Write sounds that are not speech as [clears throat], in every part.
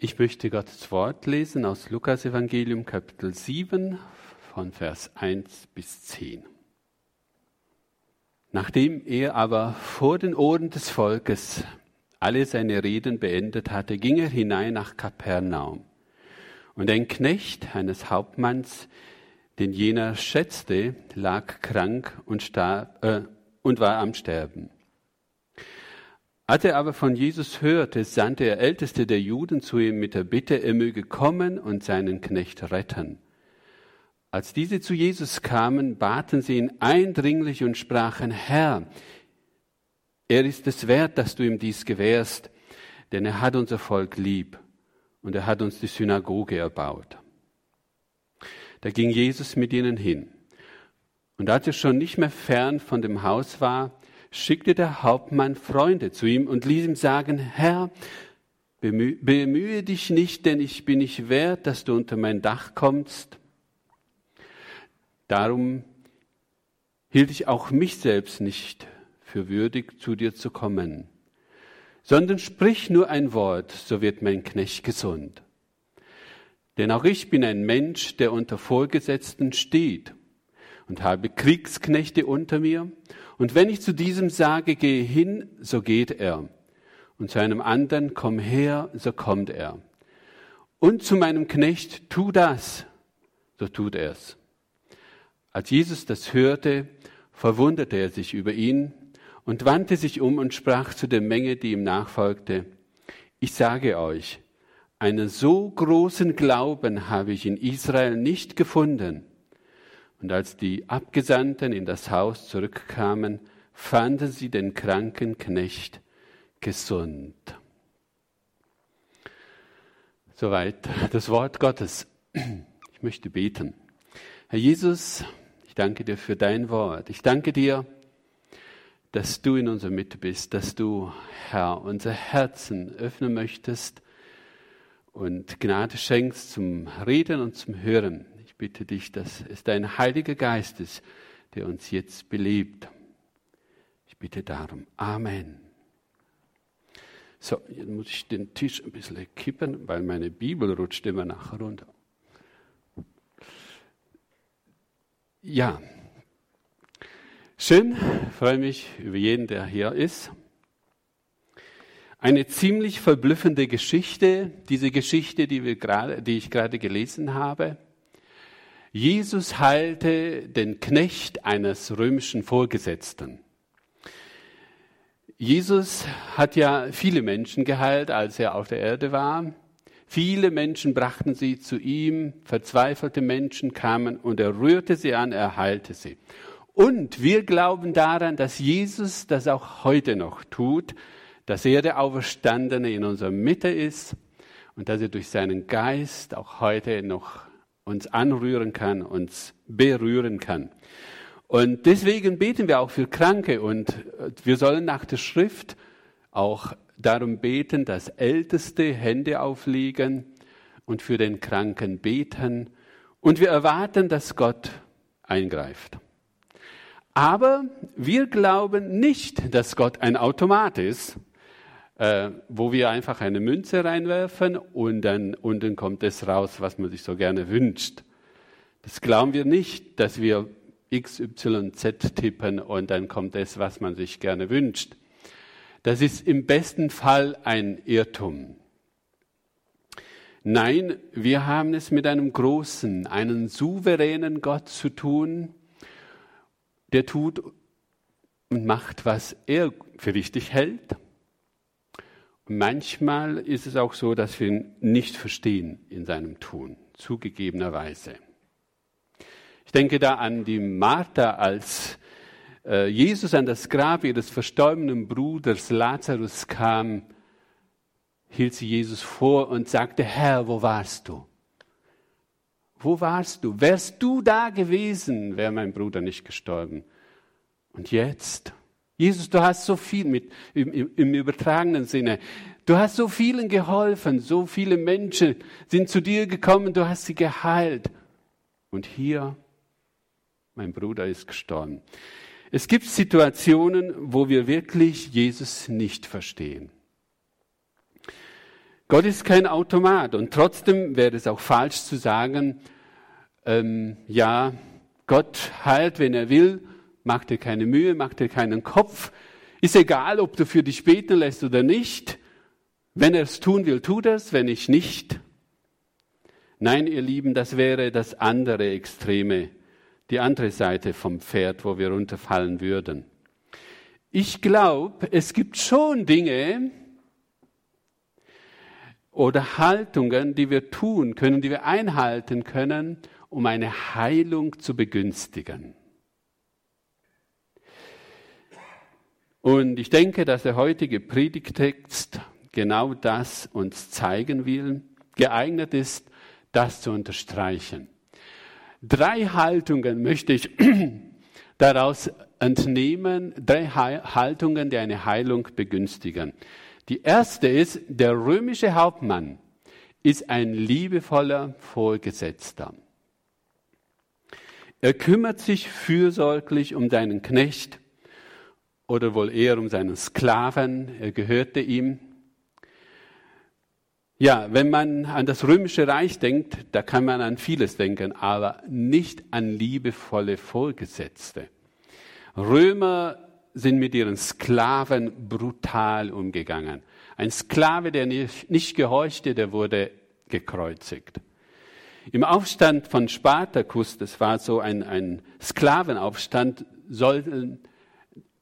Ich möchte Gottes Wort lesen aus Lukas Evangelium Kapitel 7 von Vers 1 bis 10. Nachdem er aber vor den Ohren des Volkes alle seine Reden beendet hatte, ging er hinein nach Kapernaum. Und ein Knecht eines Hauptmanns, den jener schätzte, lag krank und, starb, äh, und war am Sterben. Als er aber von Jesus hörte, sandte er Älteste der Juden zu ihm mit der Bitte, er möge kommen und seinen Knecht retten. Als diese zu Jesus kamen, baten sie ihn eindringlich und sprachen, Herr, er ist es wert, dass du ihm dies gewährst, denn er hat unser Volk lieb und er hat uns die Synagoge erbaut. Da ging Jesus mit ihnen hin. Und als er schon nicht mehr fern von dem Haus war, schickte der Hauptmann Freunde zu ihm und ließ ihm sagen, Herr, bemühe, bemühe dich nicht, denn ich bin nicht wert, dass du unter mein Dach kommst. Darum hielt ich auch mich selbst nicht für würdig, zu dir zu kommen, sondern sprich nur ein Wort, so wird mein Knecht gesund. Denn auch ich bin ein Mensch, der unter Vorgesetzten steht und habe Kriegsknechte unter mir. Und wenn ich zu diesem sage, gehe hin, so geht er. Und zu einem anderen, komm her, so kommt er. Und zu meinem Knecht, tu das, so tut er's. Als Jesus das hörte, verwunderte er sich über ihn und wandte sich um und sprach zu der Menge, die ihm nachfolgte, ich sage euch, einen so großen Glauben habe ich in Israel nicht gefunden. Und als die Abgesandten in das Haus zurückkamen, fanden sie den kranken Knecht gesund. Soweit das Wort Gottes. Ich möchte beten. Herr Jesus, ich danke dir für dein Wort. Ich danke dir, dass du in unserer Mitte bist, dass du, Herr, unser Herzen öffnen möchtest und Gnade schenkst zum Reden und zum Hören bitte dich, dass es dein Heiliger Geist ist, der uns jetzt belebt. Ich bitte darum. Amen. So, jetzt muss ich den Tisch ein bisschen kippen, weil meine Bibel rutscht immer nachher runter. Ja, schön, freue mich über jeden, der hier ist. Eine ziemlich verblüffende Geschichte, diese Geschichte, die, wir grade, die ich gerade gelesen habe. Jesus heilte den Knecht eines römischen Vorgesetzten. Jesus hat ja viele Menschen geheilt, als er auf der Erde war. Viele Menschen brachten sie zu ihm, verzweifelte Menschen kamen und er rührte sie an, er heilte sie. Und wir glauben daran, dass Jesus das auch heute noch tut, dass er der Auferstandene in unserer Mitte ist und dass er durch seinen Geist auch heute noch uns anrühren kann, uns berühren kann. Und deswegen beten wir auch für Kranke und wir sollen nach der Schrift auch darum beten, dass Älteste Hände auflegen und für den Kranken beten. Und wir erwarten, dass Gott eingreift. Aber wir glauben nicht, dass Gott ein Automat ist, äh, wo wir einfach eine Münze reinwerfen und dann unten kommt es raus, was man sich so gerne wünscht. Das glauben wir nicht, dass wir X, Y, Z tippen und dann kommt es, was man sich gerne wünscht. Das ist im besten Fall ein Irrtum. Nein, wir haben es mit einem großen, einem souveränen Gott zu tun, der tut und macht, was er für richtig hält Manchmal ist es auch so, dass wir ihn nicht verstehen in seinem Tun, zugegebenerweise. Ich denke da an die Martha, als äh, Jesus an das Grab ihres verstorbenen Bruders Lazarus kam, hielt sie Jesus vor und sagte, Herr, wo warst du? Wo warst du? Wärst du da gewesen, wäre mein Bruder nicht gestorben. Und jetzt? Jesus, du hast so viel mit, im, im, im übertragenen Sinne, du hast so vielen geholfen, so viele Menschen sind zu dir gekommen, du hast sie geheilt. Und hier, mein Bruder ist gestorben. Es gibt Situationen, wo wir wirklich Jesus nicht verstehen. Gott ist kein Automat und trotzdem wäre es auch falsch zu sagen, ähm, ja, Gott heilt, wenn er will, macht dir keine Mühe, macht dir keinen Kopf. Ist egal, ob du für dich beten lässt oder nicht. Wenn er es tun will, er es, wenn ich nicht. Nein, ihr Lieben, das wäre das andere Extreme, die andere Seite vom Pferd, wo wir runterfallen würden. Ich glaube, es gibt schon Dinge oder Haltungen, die wir tun können, die wir einhalten können, um eine Heilung zu begünstigen. Und ich denke, dass der heutige Predigtext genau das uns zeigen will, geeignet ist, das zu unterstreichen. Drei Haltungen möchte ich [clears throat] daraus entnehmen, drei Haltungen, die eine Heilung begünstigen. Die erste ist, der römische Hauptmann ist ein liebevoller Vorgesetzter. Er kümmert sich fürsorglich um seinen Knecht oder wohl eher um seinen Sklaven. Er gehörte ihm. Ja, wenn man an das römische Reich denkt, da kann man an vieles denken, aber nicht an liebevolle Vorgesetzte. Römer sind mit ihren Sklaven brutal umgegangen. Ein Sklave, der nicht, nicht gehorchte, der wurde gekreuzigt. Im Aufstand von Spartacus, das war so ein, ein Sklavenaufstand, sollten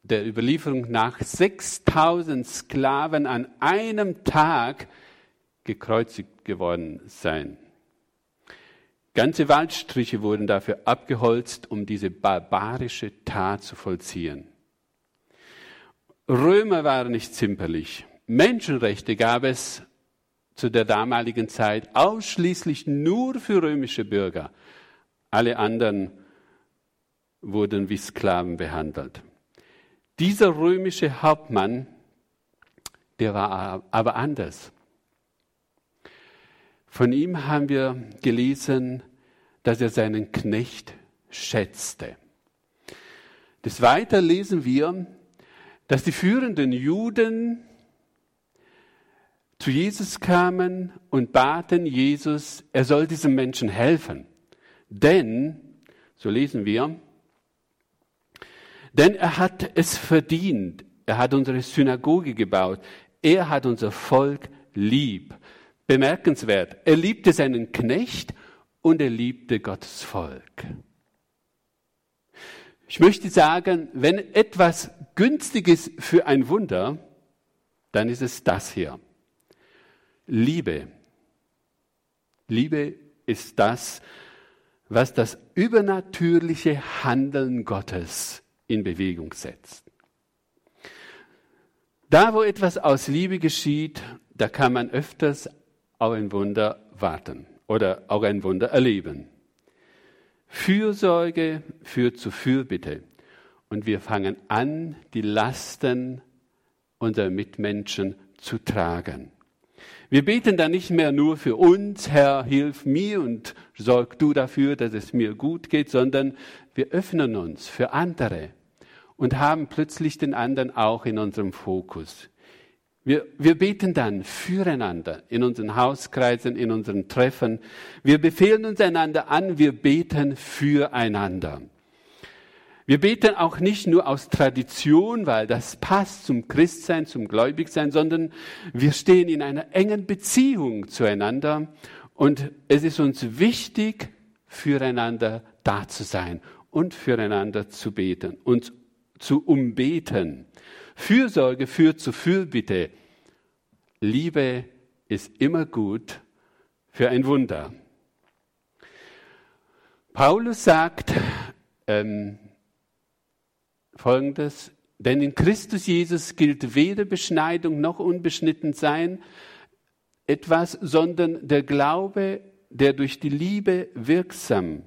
der Überlieferung nach 6000 Sklaven an einem Tag gekreuzigt geworden sein. Ganze Waldstriche wurden dafür abgeholzt, um diese barbarische Tat zu vollziehen. Römer waren nicht zimperlich. Menschenrechte gab es zu der damaligen Zeit ausschließlich nur für römische Bürger. Alle anderen wurden wie Sklaven behandelt. Dieser römische Hauptmann, der war aber anders. Von ihm haben wir gelesen, dass er seinen Knecht schätzte. Des Weiteren lesen wir, dass die führenden Juden zu Jesus kamen und baten Jesus, er soll diesem Menschen helfen. Denn, so lesen wir, denn er hat es verdient. Er hat unsere Synagoge gebaut. Er hat unser Volk lieb. Bemerkenswert. Er liebte seinen Knecht und er liebte Gottes Volk. Ich möchte sagen, wenn etwas günstig ist für ein Wunder, dann ist es das hier. Liebe. Liebe ist das, was das übernatürliche Handeln Gottes in Bewegung setzt. Da, wo etwas aus Liebe geschieht, da kann man öfters auf ein Wunder warten oder auch ein Wunder erleben. Fürsorge führt zu Fürbitte. Und wir fangen an, die Lasten unserer Mitmenschen zu tragen. Wir beten dann nicht mehr nur für uns, Herr, hilf mir und sorg du dafür, dass es mir gut geht, sondern wir öffnen uns für andere und haben plötzlich den anderen auch in unserem Fokus. Wir, wir beten dann füreinander in unseren Hauskreisen, in unseren Treffen. Wir befehlen uns einander an, wir beten füreinander. Wir beten auch nicht nur aus Tradition, weil das passt zum Christsein, zum Gläubigsein, sondern wir stehen in einer engen Beziehung zueinander und es ist uns wichtig, füreinander da zu sein und füreinander zu beten, uns zu umbeten. Fürsorge führt zu Fürbitte. Liebe ist immer gut für ein Wunder. Paulus sagt, ähm, folgendes, denn in Christus Jesus gilt weder Beschneidung noch Unbeschnittensein etwas, sondern der Glaube, der durch die Liebe wirksam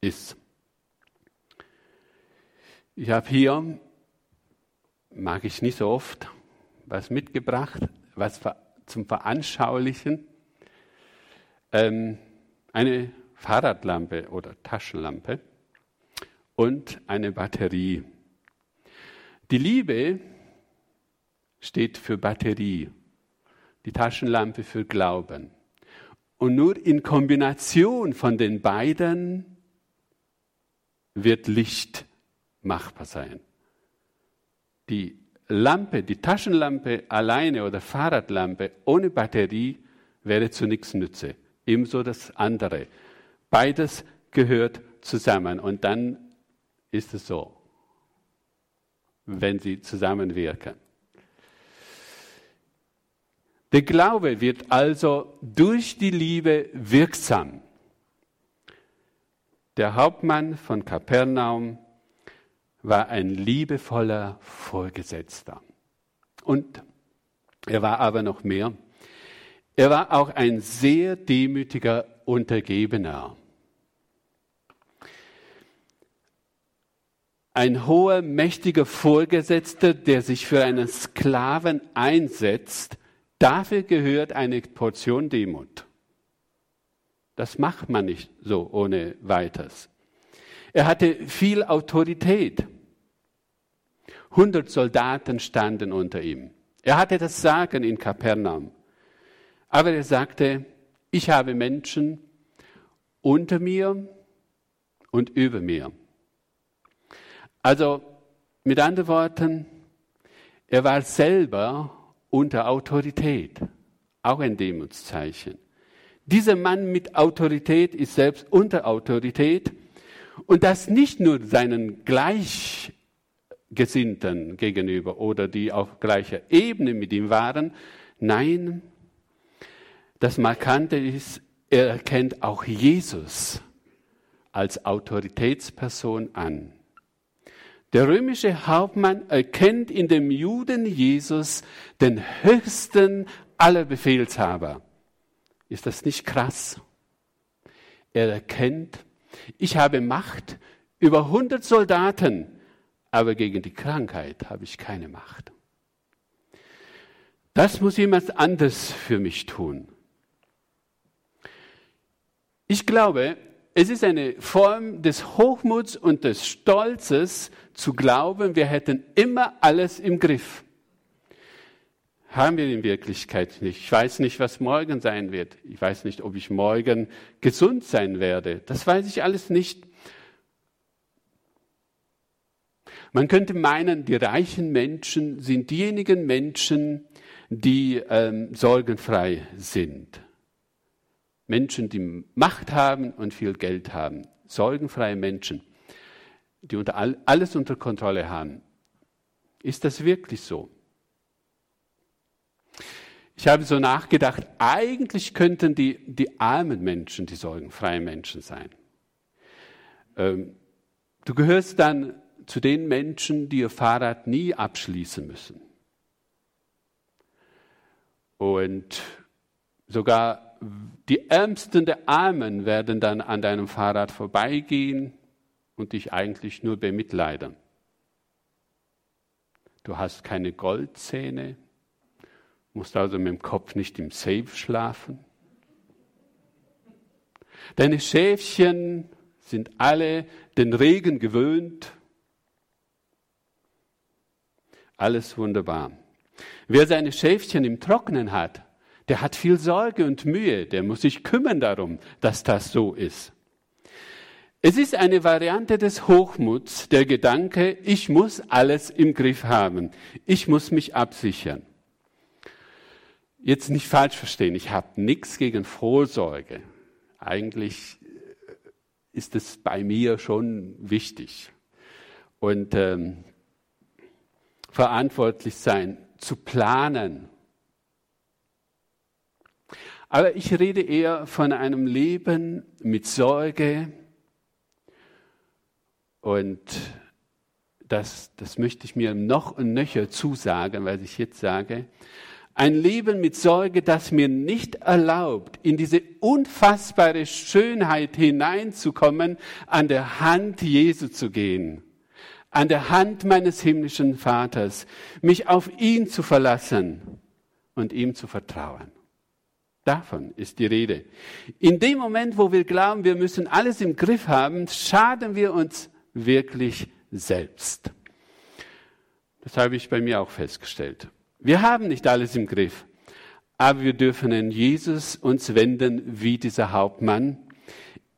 ist. Ich habe hier, mag ich nicht so oft, was mitgebracht, was zum Veranschaulichen. Ähm, eine Fahrradlampe oder Taschenlampe und eine Batterie. Die Liebe steht für Batterie. die Taschenlampe für Glauben. Und nur in Kombination von den beiden wird Licht machbar sein. Die Lampe, die Taschenlampe alleine oder Fahrradlampe ohne Batterie wäre zu nichts Nütze. Ebenso das andere. Beides gehört zusammen und dann ist es so, wenn sie zusammenwirken. Der Glaube wird also durch die Liebe wirksam. Der Hauptmann von Kapernaum war ein liebevoller Vorgesetzter. Und er war aber noch mehr. Er war auch ein sehr demütiger Untergebener. Ein hoher, mächtiger Vorgesetzter, der sich für einen Sklaven einsetzt, Dafür gehört eine Portion Demut. Das macht man nicht so ohne weiteres. Er hatte viel Autorität. 100 Soldaten standen unter ihm. Er hatte das Sagen in Kapernaum. Aber er sagte, ich habe Menschen unter mir und über mir. Also mit anderen Worten, er war selber unter Autorität. Auch ein Demutszeichen. Dieser Mann mit Autorität ist selbst unter Autorität und das nicht nur seinen Gleichgesinnten gegenüber oder die auf gleicher Ebene mit ihm waren. Nein, das Markante ist, er erkennt auch Jesus als Autoritätsperson an. Der römische Hauptmann erkennt in dem Juden Jesus den höchsten aller Befehlshaber. Ist das nicht krass? Er erkennt, ich habe Macht über 100 Soldaten, aber gegen die Krankheit habe ich keine Macht. Das muss jemand anders für mich tun. Ich glaube, es ist eine Form des Hochmuts und des Stolzes zu glauben, wir hätten immer alles im Griff. Haben wir in Wirklichkeit nicht. Ich weiß nicht, was morgen sein wird. Ich weiß nicht, ob ich morgen gesund sein werde. Das weiß ich alles nicht. Man könnte meinen, die reichen Menschen sind diejenigen Menschen, die ähm, sorgenfrei sind. Menschen, die Macht haben und viel Geld haben, sorgenfreie Menschen, die unter all, alles unter Kontrolle haben. Ist das wirklich so? Ich habe so nachgedacht, eigentlich könnten die, die armen Menschen die sorgenfreien Menschen sein. Ähm, du gehörst dann zu den Menschen, die ihr Fahrrad nie abschließen müssen. Und sogar die Ärmsten der Armen werden dann an deinem Fahrrad vorbeigehen und dich eigentlich nur bemitleiden. Du hast keine Goldzähne, musst also mit dem Kopf nicht im Safe schlafen. Deine Schäfchen sind alle den Regen gewöhnt. Alles wunderbar. Wer seine Schäfchen im Trocknen hat, der hat viel Sorge und Mühe, der muss sich kümmern darum, dass das so ist. Es ist eine Variante des Hochmuts, der Gedanke, ich muss alles im Griff haben, ich muss mich absichern. Jetzt nicht falsch verstehen, ich habe nichts gegen Vorsorge. Eigentlich ist es bei mir schon wichtig. Und ähm, verantwortlich sein, zu planen, aber ich rede eher von einem Leben mit Sorge und das, das möchte ich mir noch und nöcher zusagen, weil ich jetzt sage, ein Leben mit Sorge, das mir nicht erlaubt, in diese unfassbare Schönheit hineinzukommen, an der Hand Jesu zu gehen, an der Hand meines himmlischen Vaters, mich auf ihn zu verlassen und ihm zu vertrauen. Davon ist die Rede. In dem Moment, wo wir glauben, wir müssen alles im Griff haben, schaden wir uns wirklich selbst. Das habe ich bei mir auch festgestellt. Wir haben nicht alles im Griff. aber wir dürfen an Jesus uns wenden wie dieser Hauptmann.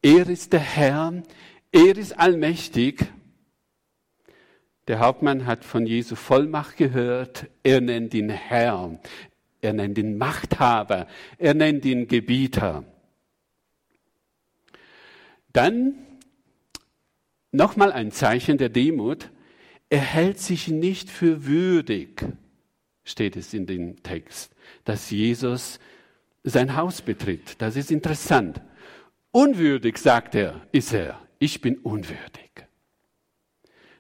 Er ist der Herr, er ist allmächtig. Der Hauptmann hat von Jesu Vollmacht gehört. Er nennt ihn Herr, er nennt ihn Machthaber, er nennt ihn Gebieter. Dann nochmal ein Zeichen der Demut. Er hält sich nicht für würdig, steht es in dem Text, dass Jesus sein Haus betritt. Das ist interessant. Unwürdig, sagt er, ist er. Ich bin unwürdig.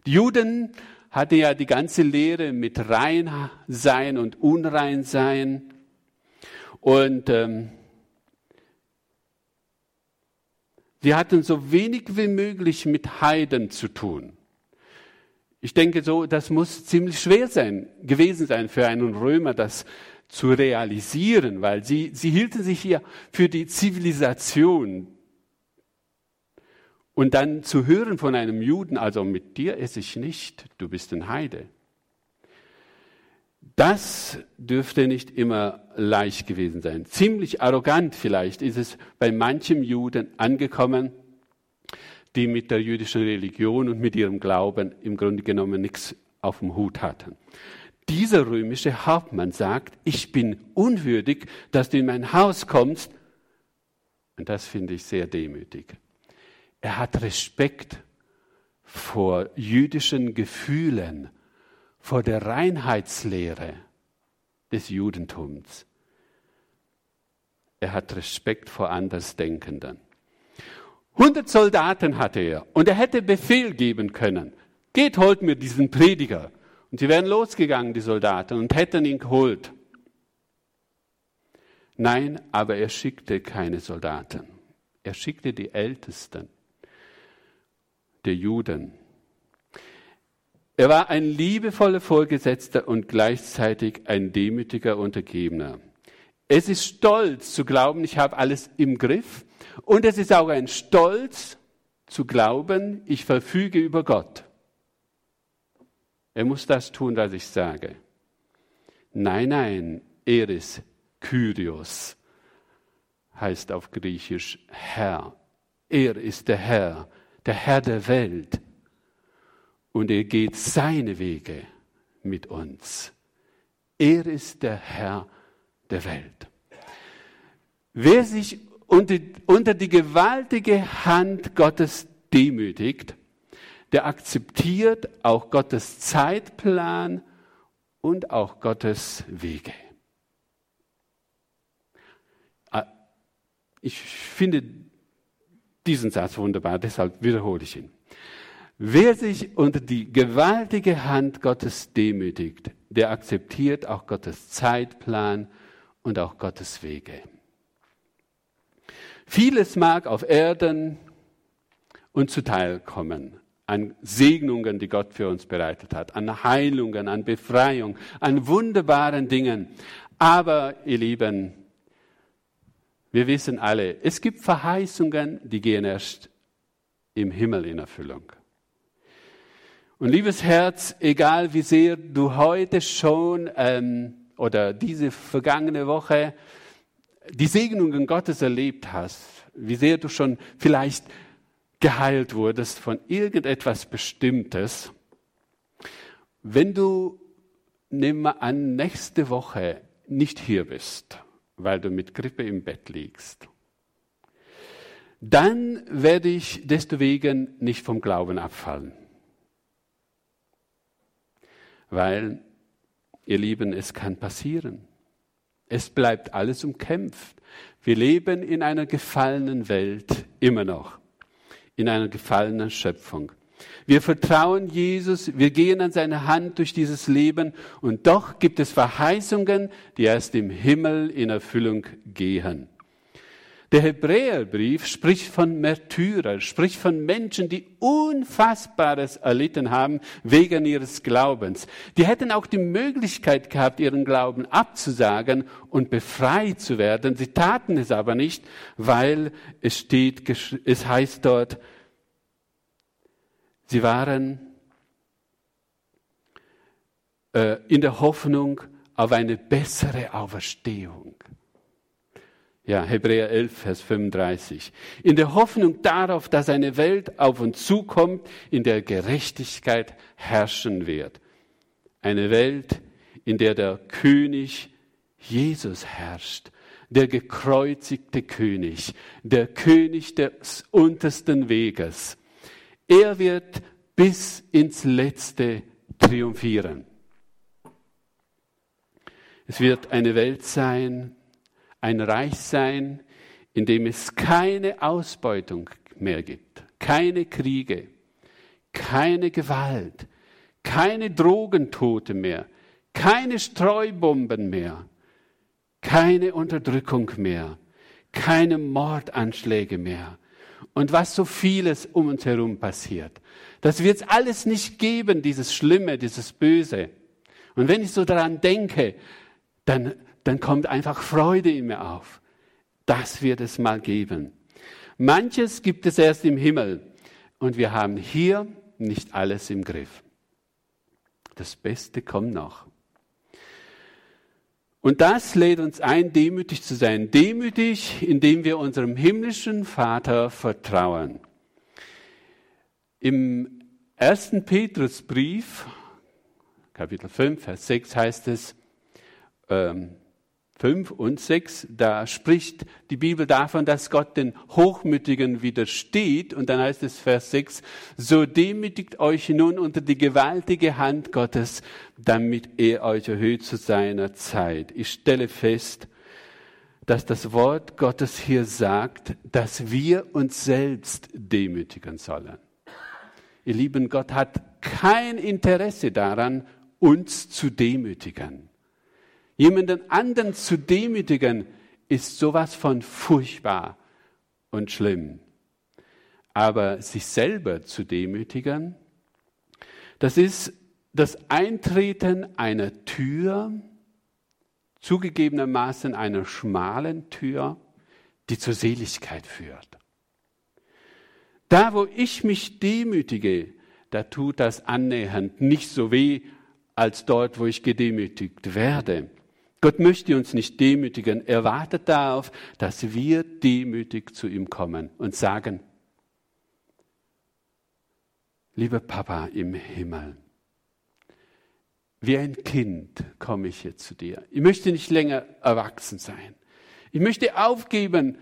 Die Juden hatten ja die ganze Lehre mit rein sein und unrein sein. Und ähm, Sie hatten so wenig wie möglich mit Heiden zu tun. Ich denke so, das muss ziemlich schwer sein, gewesen sein für einen Römer, das zu realisieren, weil sie, sie hielten sich hier für die Zivilisation. Und dann zu hören von einem Juden, also mit dir esse ich nicht, du bist ein Heide. Das dürfte nicht immer leicht gewesen sein. Ziemlich arrogant vielleicht ist es bei manchem Juden angekommen, die mit der jüdischen Religion und mit ihrem Glauben im Grunde genommen nichts auf dem Hut hatten. Dieser römische Hauptmann sagt, ich bin unwürdig, dass du in mein Haus kommst. Und das finde ich sehr demütig. Er hat Respekt vor jüdischen Gefühlen vor der Reinheitslehre des Judentums. Er hat Respekt vor Andersdenkenden. 100 Soldaten hatte er und er hätte Befehl geben können. Geht, holt mir diesen Prediger. Und sie wären losgegangen, die Soldaten, und hätten ihn geholt. Nein, aber er schickte keine Soldaten. Er schickte die Ältesten der Juden er war ein liebevoller Vorgesetzter und gleichzeitig ein demütiger Untergebener. Es ist Stolz zu glauben, ich habe alles im Griff. Und es ist auch ein Stolz zu glauben, ich verfüge über Gott. Er muss das tun, was ich sage. Nein, nein, er ist Kyrios, heißt auf Griechisch Herr. Er ist der Herr, der Herr der Welt und er geht seine Wege mit uns. Er ist der Herr der Welt. Wer sich unter, unter die gewaltige Hand Gottes demütigt, der akzeptiert auch Gottes Zeitplan und auch Gottes Wege. Ah, ich finde diesen Satz wunderbar, deshalb wiederhole ich ihn. Wer sich unter die gewaltige Hand Gottes demütigt, der akzeptiert auch Gottes Zeitplan und auch Gottes Wege. Vieles mag auf Erden uns zuteil kommen an Segnungen, die Gott für uns bereitet hat, an Heilungen, an Befreiung, an wunderbaren Dingen. Aber, ihr Lieben, wir wissen alle, es gibt Verheißungen, die gehen erst im Himmel in Erfüllung. Und liebes Herz, egal wie sehr du heute schon ähm, oder diese vergangene Woche die Segnungen Gottes erlebt hast, wie sehr du schon vielleicht geheilt wurdest von irgendetwas Bestimmtes, wenn du, nimm mal an, nächste Woche nicht hier bist, weil du mit Grippe im Bett liegst, dann werde ich deswegen nicht vom Glauben abfallen. Weil, ihr Lieben, es kann passieren. Es bleibt alles umkämpft. Wir leben in einer gefallenen Welt immer noch, in einer gefallenen Schöpfung. Wir vertrauen Jesus, wir gehen an seine Hand durch dieses Leben und doch gibt es Verheißungen, die erst im Himmel in Erfüllung gehen. Der Hebräerbrief spricht von Märtyrern, spricht von Menschen, die Unfassbares erlitten haben wegen ihres Glaubens. Die hätten auch die Möglichkeit gehabt, ihren Glauben abzusagen und befreit zu werden. Sie taten es aber nicht, weil es steht, es heißt dort, sie waren äh, in der Hoffnung auf eine bessere Auferstehung. Ja, Hebräer 11, Vers 35. In der Hoffnung darauf, dass eine Welt auf uns zukommt, in der Gerechtigkeit herrschen wird. Eine Welt, in der der König Jesus herrscht, der gekreuzigte König, der König des untersten Weges. Er wird bis ins Letzte triumphieren. Es wird eine Welt sein, ein Reich sein, in dem es keine Ausbeutung mehr gibt, keine Kriege, keine Gewalt, keine Drogentote mehr, keine Streubomben mehr, keine Unterdrückung mehr, keine Mordanschläge mehr. Und was so vieles um uns herum passiert. Das wird es alles nicht geben, dieses Schlimme, dieses Böse. Und wenn ich so daran denke, dann, dann kommt einfach Freude in mir auf. Das wird es mal geben. Manches gibt es erst im Himmel. Und wir haben hier nicht alles im Griff. Das Beste kommt noch. Und das lädt uns ein, demütig zu sein. Demütig, indem wir unserem himmlischen Vater vertrauen. Im ersten Petrusbrief, Kapitel 5, Vers 6 heißt es, ähm, 5 und 6, da spricht die Bibel davon, dass Gott den Hochmütigen widersteht. Und dann heißt es Vers 6, so demütigt euch nun unter die gewaltige Hand Gottes, damit er euch erhöht zu seiner Zeit. Ich stelle fest, dass das Wort Gottes hier sagt, dass wir uns selbst demütigen sollen. Ihr Lieben, Gott hat kein Interesse daran, uns zu demütigen. Jemanden anderen zu demütigen, ist sowas von furchtbar und schlimm. Aber sich selber zu demütigen, das ist das Eintreten einer Tür, zugegebenermaßen einer schmalen Tür, die zur Seligkeit führt. Da, wo ich mich demütige, da tut das annähernd nicht so weh, als dort, wo ich gedemütigt werde. Gott möchte uns nicht demütigen. Er wartet darauf, dass wir demütig zu ihm kommen und sagen, lieber Papa im Himmel, wie ein Kind komme ich hier zu dir. Ich möchte nicht länger erwachsen sein. Ich möchte aufgeben,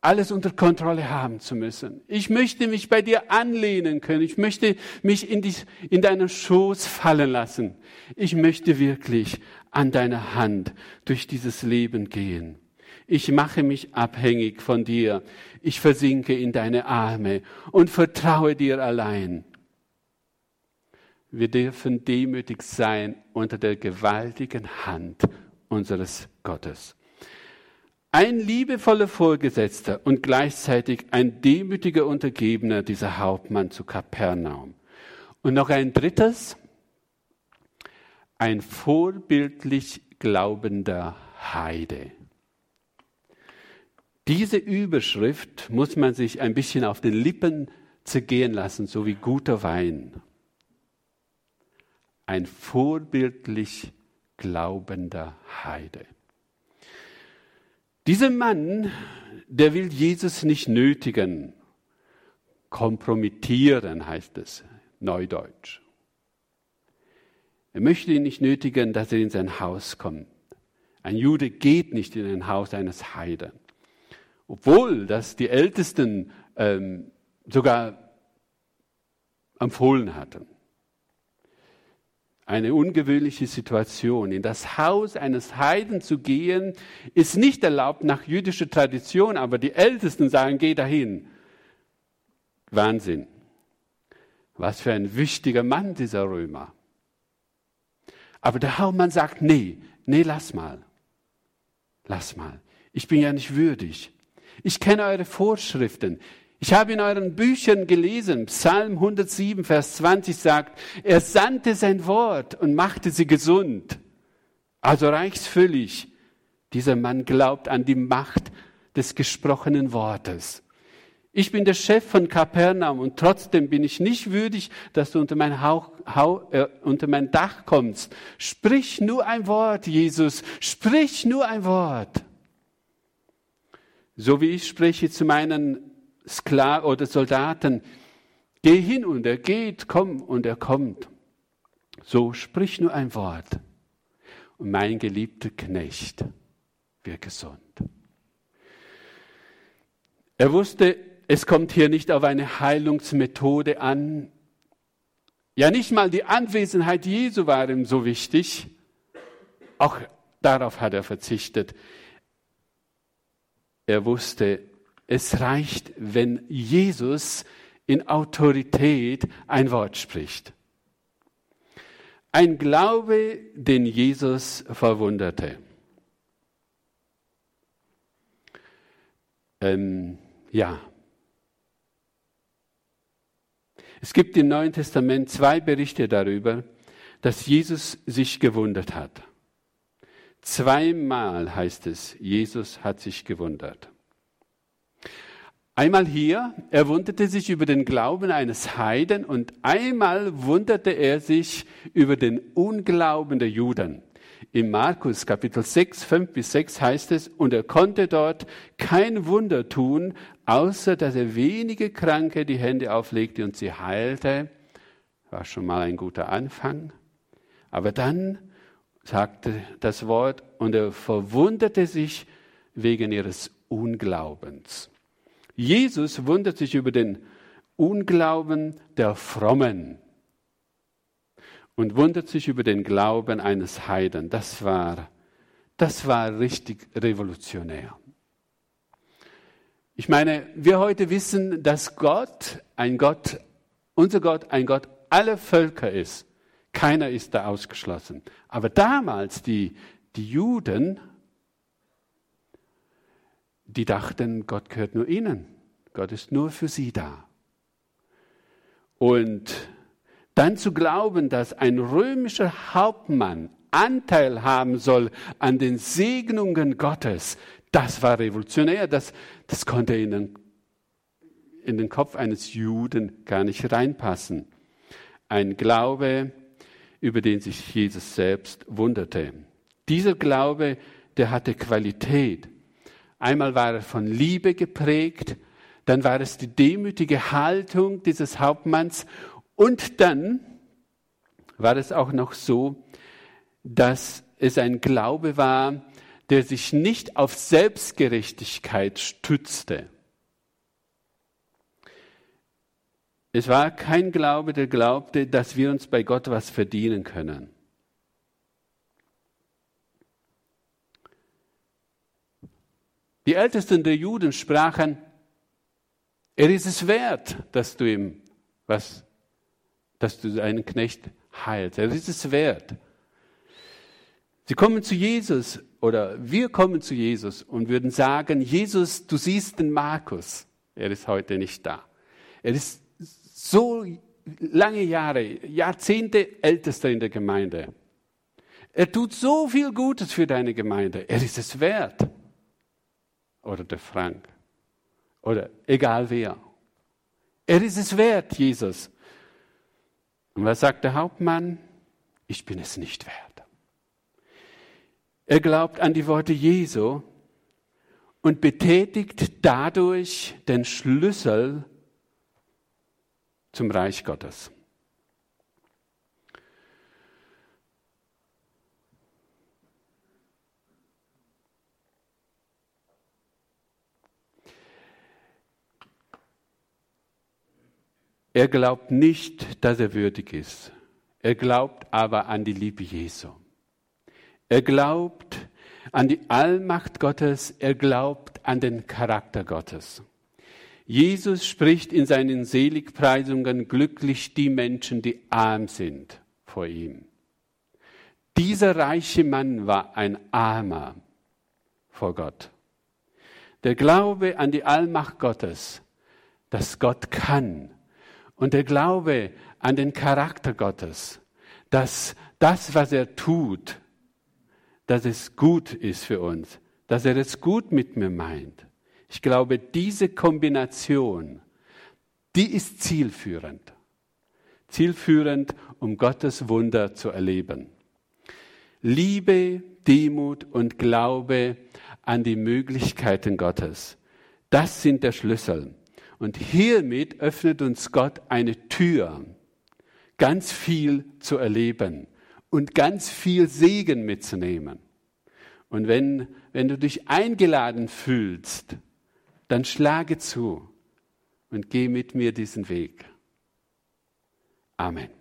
alles unter Kontrolle haben zu müssen. Ich möchte mich bei dir anlehnen können. Ich möchte mich in, die, in deinen Schoß fallen lassen. Ich möchte wirklich an deiner Hand durch dieses Leben gehen. Ich mache mich abhängig von dir. Ich versinke in deine Arme und vertraue dir allein. Wir dürfen demütig sein unter der gewaltigen Hand unseres Gottes. Ein liebevoller Vorgesetzter und gleichzeitig ein demütiger Untergebener, dieser Hauptmann zu Kapernaum. Und noch ein drittes, ein vorbildlich glaubender Heide. Diese Überschrift muss man sich ein bisschen auf den Lippen zergehen lassen, so wie guter Wein. Ein vorbildlich glaubender Heide. Dieser Mann, der will Jesus nicht nötigen, kompromittieren heißt es, neudeutsch. Er möchte ihn nicht nötigen, dass er in sein Haus kommt. Ein Jude geht nicht in ein Haus eines Heiden. Obwohl das die Ältesten ähm, sogar empfohlen hatten eine ungewöhnliche Situation. In das Haus eines Heiden zu gehen, ist nicht erlaubt nach jüdischer Tradition, aber die Ältesten sagen, geh dahin. Wahnsinn. Was für ein wichtiger Mann dieser Römer. Aber der Hauptmann sagt, nee, nee, lass mal. Lass mal. Ich bin ja nicht würdig. Ich kenne eure Vorschriften. Ich habe in euren Büchern gelesen, Psalm 107, Vers 20 sagt, er sandte sein Wort und machte sie gesund. Also reicht's völlig. Dieser Mann glaubt an die Macht des gesprochenen Wortes. Ich bin der Chef von Kapernaum und trotzdem bin ich nicht würdig, dass du unter mein, Hauch, Hauch, äh, unter mein Dach kommst. Sprich nur ein Wort, Jesus. Sprich nur ein Wort. So wie ich spreche zu meinen Sklaven oder Soldaten, geh hin und er geht, komm und er kommt. So sprich nur ein Wort. Und mein geliebter Knecht wird gesund. Er wusste, es kommt hier nicht auf eine Heilungsmethode an. Ja, nicht mal die Anwesenheit Jesu war ihm so wichtig. Auch darauf hat er verzichtet. Er wusste, es reicht, wenn Jesus in Autorität ein Wort spricht. Ein Glaube, den Jesus verwunderte. Ähm, ja, Es gibt im Neuen Testament zwei Berichte darüber, dass Jesus sich gewundert hat. Zweimal heißt es, Jesus hat sich gewundert. Einmal hier, er wunderte sich über den Glauben eines Heiden und einmal wunderte er sich über den Unglauben der Juden. In Markus Kapitel 6, 5 bis 6 heißt es, und er konnte dort kein Wunder tun, außer dass er wenige Kranke die Hände auflegte und sie heilte. War schon mal ein guter Anfang. Aber dann sagte das Wort, und er verwunderte sich wegen ihres Unglaubens. Jesus wundert sich über den Unglauben der Frommen und wundert sich über den Glauben eines Heiden. Das war, das war richtig revolutionär. Ich meine, wir heute wissen, dass Gott ein Gott, unser Gott ein Gott aller Völker ist. Keiner ist da ausgeschlossen. Aber damals die, die Juden, die dachten, Gott gehört nur ihnen. Gott ist nur für sie da. Und dann zu glauben, dass ein römischer Hauptmann Anteil haben soll an den Segnungen Gottes, das war revolutionär. Das, das konnte in den, in den Kopf eines Juden gar nicht reinpassen. Ein Glaube, über den sich Jesus selbst wunderte. Dieser Glaube, der hatte Qualität. Einmal war er von Liebe geprägt, dann war es die demütige Haltung dieses Hauptmanns und dann war es auch noch so, dass es ein Glaube war, der sich nicht auf Selbstgerechtigkeit stützte. Es war kein Glaube, der glaubte, dass wir uns bei Gott was verdienen können. Die Ältesten der Juden sprachen, er ist es wert, dass du ihm was dass du einen Knecht heilst. Er ist es wert. Sie kommen zu Jesus oder wir kommen zu Jesus und würden sagen, Jesus, du siehst den Markus. Er ist heute nicht da. Er ist so lange Jahre, Jahrzehnte ältester in der Gemeinde. Er tut so viel Gutes für deine Gemeinde. Er ist es wert. Oder der Frank. Oder egal wer. Er ist es wert, Jesus. Und was sagt der Hauptmann? Ich bin es nicht wert. Er glaubt an die Worte Jesu und betätigt dadurch den Schlüssel zum Reich Gottes. Er glaubt nicht, dass er würdig ist. Er glaubt aber an die Liebe Jesu. Er glaubt an die Allmacht Gottes. Er glaubt an den Charakter Gottes. Jesus spricht in seinen Seligpreisungen glücklich die Menschen, die arm sind vor ihm. Dieser reiche Mann war ein Armer vor Gott. Der Glaube an die Allmacht Gottes, dass Gott kann, und der Glaube an den Charakter Gottes, dass das, was er tut, dass es gut ist für uns, dass er es gut mit mir meint. Ich glaube, diese Kombination, die ist zielführend. Zielführend, um Gottes Wunder zu erleben. Liebe, Demut und Glaube an die Möglichkeiten Gottes. Das sind der Schlüssel. Und hiermit öffnet uns Gott eine Tür, ganz viel zu erleben und ganz viel Segen mitzunehmen. Und wenn, wenn du dich eingeladen fühlst, dann schlage zu und geh mit mir diesen Weg. Amen.